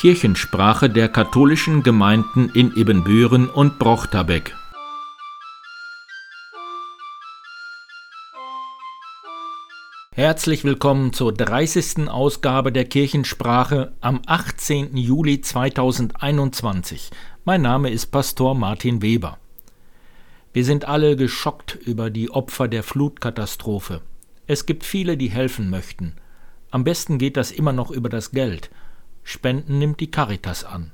Kirchensprache der katholischen Gemeinden in Ibbenbüren und Brochterbeck. Herzlich willkommen zur 30. Ausgabe der Kirchensprache am 18. Juli 2021. Mein Name ist Pastor Martin Weber. Wir sind alle geschockt über die Opfer der Flutkatastrophe. Es gibt viele, die helfen möchten. Am besten geht das immer noch über das Geld. Spenden nimmt die Caritas an.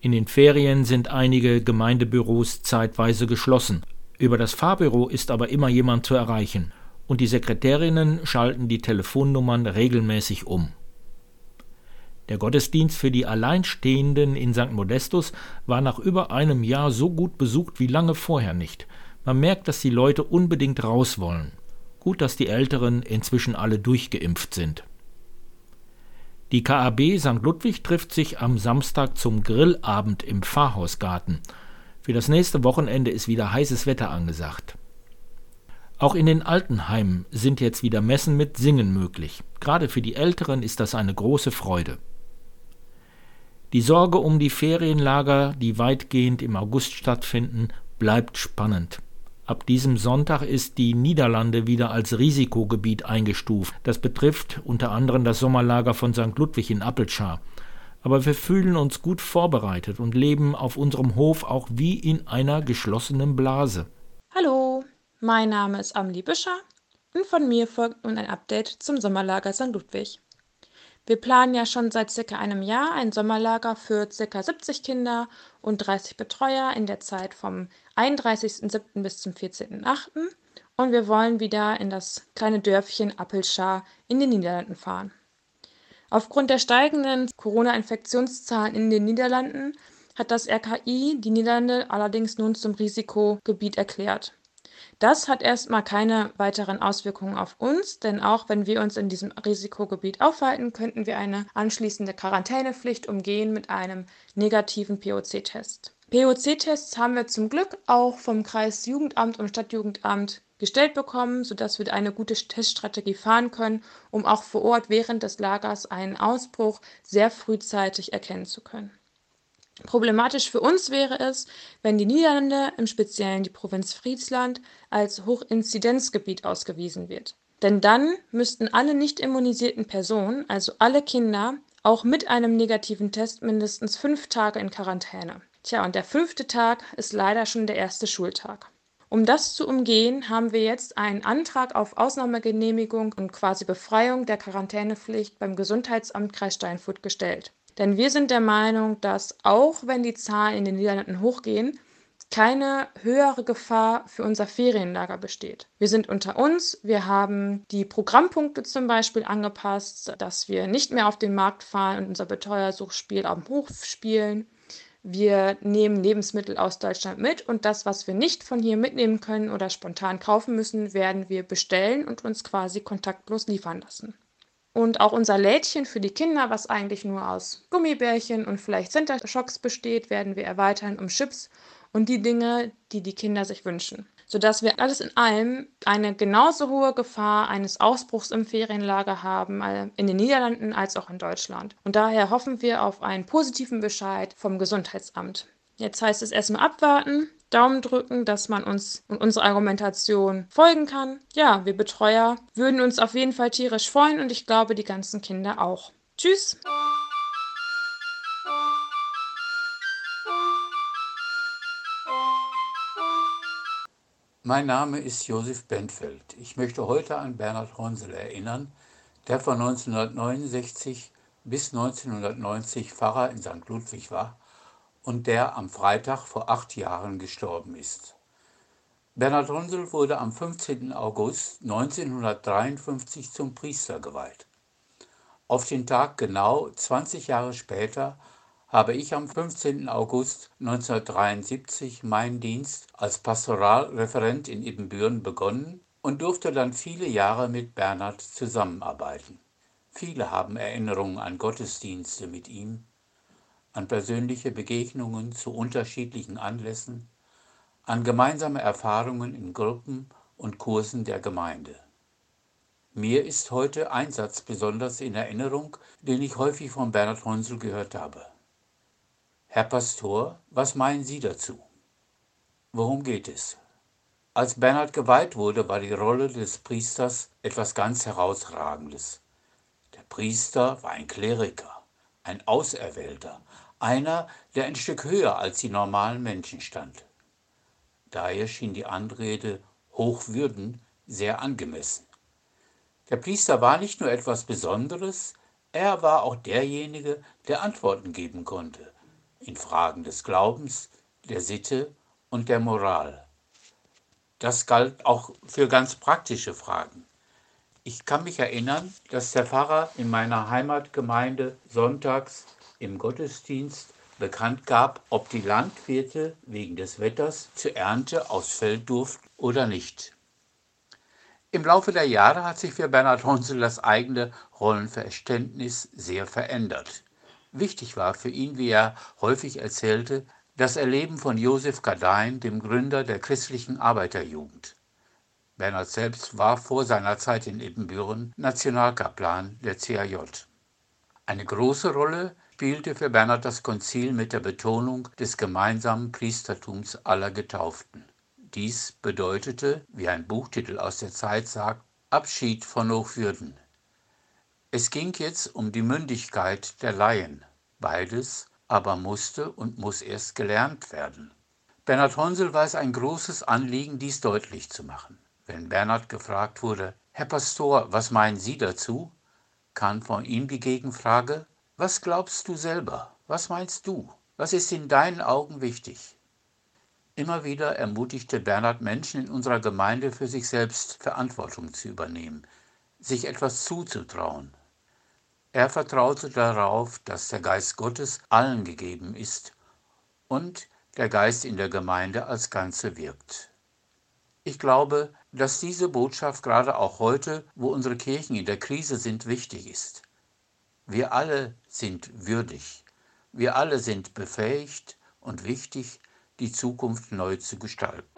In den Ferien sind einige Gemeindebüros zeitweise geschlossen. Über das Fahrbüro ist aber immer jemand zu erreichen, und die Sekretärinnen schalten die Telefonnummern regelmäßig um. Der Gottesdienst für die Alleinstehenden in St. Modestus war nach über einem Jahr so gut besucht wie lange vorher nicht. Man merkt, dass die Leute unbedingt raus wollen. Gut, dass die Älteren inzwischen alle durchgeimpft sind. Die KAB St. Ludwig trifft sich am Samstag zum Grillabend im Pfarrhausgarten. Für das nächste Wochenende ist wieder heißes Wetter angesagt. Auch in den Altenheimen sind jetzt wieder Messen mit Singen möglich. Gerade für die Älteren ist das eine große Freude. Die Sorge um die Ferienlager, die weitgehend im August stattfinden, bleibt spannend. Ab diesem Sonntag ist die Niederlande wieder als Risikogebiet eingestuft. Das betrifft unter anderem das Sommerlager von St. Ludwig in Appelschar. Aber wir fühlen uns gut vorbereitet und leben auf unserem Hof auch wie in einer geschlossenen Blase. Hallo, mein Name ist Amelie Büscher und von mir folgt nun ein Update zum Sommerlager St. Ludwig. Wir planen ja schon seit circa einem Jahr ein Sommerlager für circa 70 Kinder und 30 Betreuer in der Zeit vom 31.07. bis zum 14.08. Und wir wollen wieder in das kleine Dörfchen Appelschar in den Niederlanden fahren. Aufgrund der steigenden Corona-Infektionszahlen in den Niederlanden hat das RKI die Niederlande allerdings nun zum Risikogebiet erklärt. Das hat erstmal keine weiteren Auswirkungen auf uns, denn auch wenn wir uns in diesem Risikogebiet aufhalten, könnten wir eine anschließende Quarantänepflicht umgehen mit einem negativen POC-Test. POC-Tests haben wir zum Glück auch vom Kreisjugendamt und Stadtjugendamt gestellt bekommen, sodass wir eine gute Teststrategie fahren können, um auch vor Ort während des Lagers einen Ausbruch sehr frühzeitig erkennen zu können. Problematisch für uns wäre es, wenn die Niederlande, im Speziellen die Provinz Friesland, als Hochinzidenzgebiet ausgewiesen wird. Denn dann müssten alle nicht immunisierten Personen, also alle Kinder, auch mit einem negativen Test mindestens fünf Tage in Quarantäne. Tja, und der fünfte Tag ist leider schon der erste Schultag. Um das zu umgehen, haben wir jetzt einen Antrag auf Ausnahmegenehmigung und quasi Befreiung der Quarantänepflicht beim Gesundheitsamt Kreis Steinfurt gestellt. Denn wir sind der Meinung, dass auch wenn die Zahlen in den Niederlanden hochgehen, keine höhere Gefahr für unser Ferienlager besteht. Wir sind unter uns, wir haben die Programmpunkte zum Beispiel angepasst, dass wir nicht mehr auf den Markt fahren und unser Betreuersuchspiel am Hof spielen. Wir nehmen Lebensmittel aus Deutschland mit und das, was wir nicht von hier mitnehmen können oder spontan kaufen müssen, werden wir bestellen und uns quasi kontaktlos liefern lassen. Und auch unser Lädchen für die Kinder, was eigentlich nur aus Gummibärchen und vielleicht Center Shocks besteht, werden wir erweitern um Chips und die Dinge, die die Kinder sich wünschen. Sodass wir alles in allem eine genauso hohe Gefahr eines Ausbruchs im Ferienlager haben, äh, in den Niederlanden als auch in Deutschland. Und daher hoffen wir auf einen positiven Bescheid vom Gesundheitsamt. Jetzt heißt es erstmal abwarten, Daumen drücken, dass man uns und unsere Argumentation folgen kann. Ja, wir Betreuer würden uns auf jeden Fall tierisch freuen und ich glaube, die ganzen Kinder auch. Tschüss! Mein Name ist Josef Bentfeld. Ich möchte heute an Bernhard Honsel erinnern, der von 1969 bis 1990 Pfarrer in St. Ludwig war und der am Freitag vor acht Jahren gestorben ist. Bernhard Honsel wurde am 15. August 1953 zum Priester geweiht. Auf den Tag genau 20 Jahre später habe ich am 15. August 1973 meinen Dienst als Pastoralreferent in Ibbenbüren begonnen und durfte dann viele Jahre mit Bernhard zusammenarbeiten. Viele haben Erinnerungen an Gottesdienste mit ihm, an persönliche Begegnungen zu unterschiedlichen Anlässen, an gemeinsame Erfahrungen in Gruppen und Kursen der Gemeinde. Mir ist heute ein Satz besonders in Erinnerung, den ich häufig von Bernhard Honsel gehört habe. Herr Pastor, was meinen Sie dazu? Worum geht es? Als Bernhard geweiht wurde, war die Rolle des Priesters etwas ganz Herausragendes. Der Priester war ein Kleriker, ein Auserwählter, einer, der ein Stück höher als die normalen Menschen stand. Daher schien die Anrede Hochwürden sehr angemessen. Der Priester war nicht nur etwas Besonderes, er war auch derjenige, der Antworten geben konnte in Fragen des Glaubens, der Sitte und der Moral. Das galt auch für ganz praktische Fragen. Ich kann mich erinnern, dass der Pfarrer in meiner Heimatgemeinde sonntags im Gottesdienst bekannt gab, ob die Landwirte wegen des Wetters zur Ernte aufs Feld durften oder nicht. Im Laufe der Jahre hat sich für Bernhard Honsel das eigene Rollenverständnis sehr verändert. Wichtig war für ihn, wie er häufig erzählte, das Erleben von Josef Gadein, dem Gründer der christlichen Arbeiterjugend. Bernhard selbst war vor seiner Zeit in Ibbenbüren Nationalkaplan der CAJ. Eine große Rolle spielte für Bernhard das Konzil mit der Betonung des gemeinsamen Priestertums aller Getauften. Dies bedeutete, wie ein Buchtitel aus der Zeit sagt, Abschied von Hochwürden. Es ging jetzt um die Mündigkeit der Laien. Beides aber musste und muss erst gelernt werden. Bernhard Honsel war es ein großes Anliegen, dies deutlich zu machen. Wenn Bernhard gefragt wurde, Herr Pastor, was meinen Sie dazu? kam von ihm die Gegenfrage, was glaubst du selber? Was meinst du? Was ist in deinen Augen wichtig? Immer wieder ermutigte Bernhard Menschen in unserer Gemeinde für sich selbst Verantwortung zu übernehmen, sich etwas zuzutrauen. Er vertraute darauf, dass der Geist Gottes allen gegeben ist und der Geist in der Gemeinde als Ganze wirkt. Ich glaube, dass diese Botschaft gerade auch heute, wo unsere Kirchen in der Krise sind, wichtig ist. Wir alle sind würdig, wir alle sind befähigt und wichtig, die Zukunft neu zu gestalten.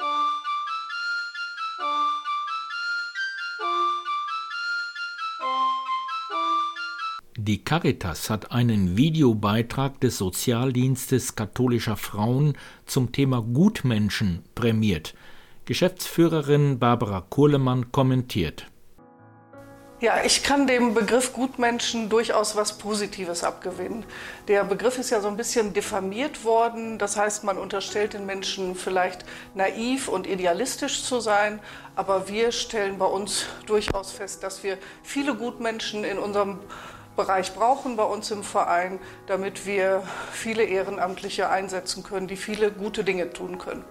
Die Caritas hat einen Videobeitrag des Sozialdienstes katholischer Frauen zum Thema Gutmenschen prämiert. Geschäftsführerin Barbara Kohlemann kommentiert. Ja, ich kann dem Begriff Gutmenschen durchaus was Positives abgewinnen. Der Begriff ist ja so ein bisschen diffamiert worden. Das heißt, man unterstellt den Menschen vielleicht naiv und idealistisch zu sein. Aber wir stellen bei uns durchaus fest, dass wir viele Gutmenschen in unserem Bereich brauchen bei uns im Verein, damit wir viele Ehrenamtliche einsetzen können, die viele gute Dinge tun können.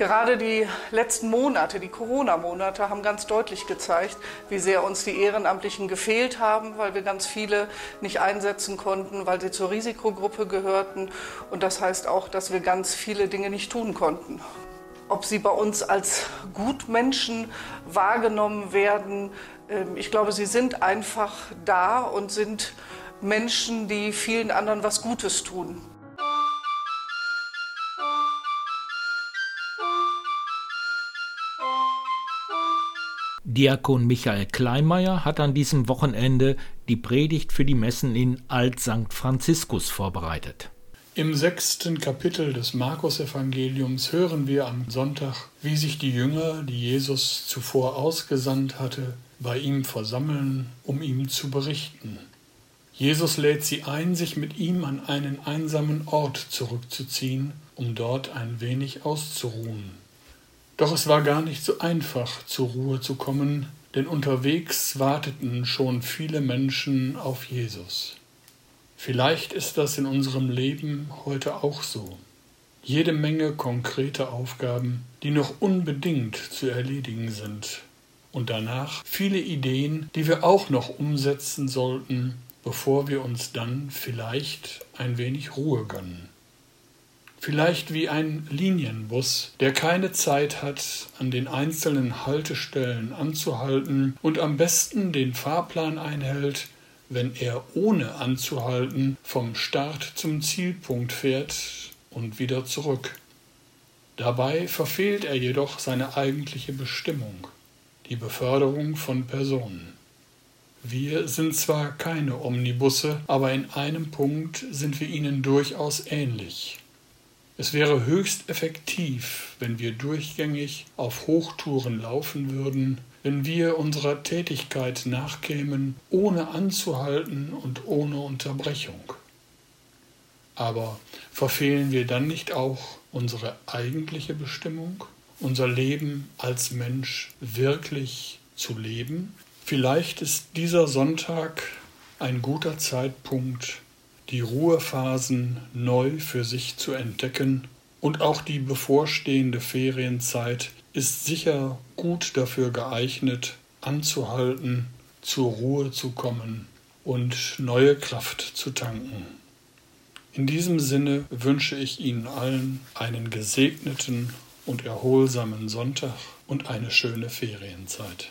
Gerade die letzten Monate, die Corona-Monate, haben ganz deutlich gezeigt, wie sehr uns die Ehrenamtlichen gefehlt haben, weil wir ganz viele nicht einsetzen konnten, weil sie zur Risikogruppe gehörten. Und das heißt auch, dass wir ganz viele Dinge nicht tun konnten. Ob sie bei uns als Gutmenschen wahrgenommen werden, ähm, ich glaube, sie sind einfach da und sind Menschen, die vielen anderen was Gutes tun. Diakon Michael Kleinmeier hat an diesem Wochenende die Predigt für die Messen in Alt St. Franziskus vorbereitet. Im sechsten Kapitel des Markus-Evangeliums hören wir am Sonntag, wie sich die Jünger, die Jesus zuvor ausgesandt hatte, bei ihm versammeln, um ihm zu berichten. Jesus lädt sie ein, sich mit ihm an einen einsamen Ort zurückzuziehen, um dort ein wenig auszuruhen. Doch es war gar nicht so einfach, zur Ruhe zu kommen, denn unterwegs warteten schon viele Menschen auf Jesus. Vielleicht ist das in unserem Leben heute auch so. Jede Menge konkrete Aufgaben, die noch unbedingt zu erledigen sind. Und danach viele Ideen, die wir auch noch umsetzen sollten, bevor wir uns dann vielleicht ein wenig Ruhe gönnen. Vielleicht wie ein Linienbus, der keine Zeit hat, an den einzelnen Haltestellen anzuhalten und am besten den Fahrplan einhält, wenn er ohne anzuhalten vom Start zum Zielpunkt fährt und wieder zurück. Dabei verfehlt er jedoch seine eigentliche Bestimmung, die Beförderung von Personen. Wir sind zwar keine Omnibusse, aber in einem Punkt sind wir ihnen durchaus ähnlich. Es wäre höchst effektiv, wenn wir durchgängig auf Hochtouren laufen würden, wenn wir unserer Tätigkeit nachkämen, ohne anzuhalten und ohne Unterbrechung. Aber verfehlen wir dann nicht auch unsere eigentliche Bestimmung, unser Leben als Mensch wirklich zu leben? Vielleicht ist dieser Sonntag ein guter Zeitpunkt, die Ruhephasen neu für sich zu entdecken und auch die bevorstehende Ferienzeit ist sicher gut dafür geeignet, anzuhalten, zur Ruhe zu kommen und neue Kraft zu tanken. In diesem Sinne wünsche ich Ihnen allen einen gesegneten und erholsamen Sonntag und eine schöne Ferienzeit.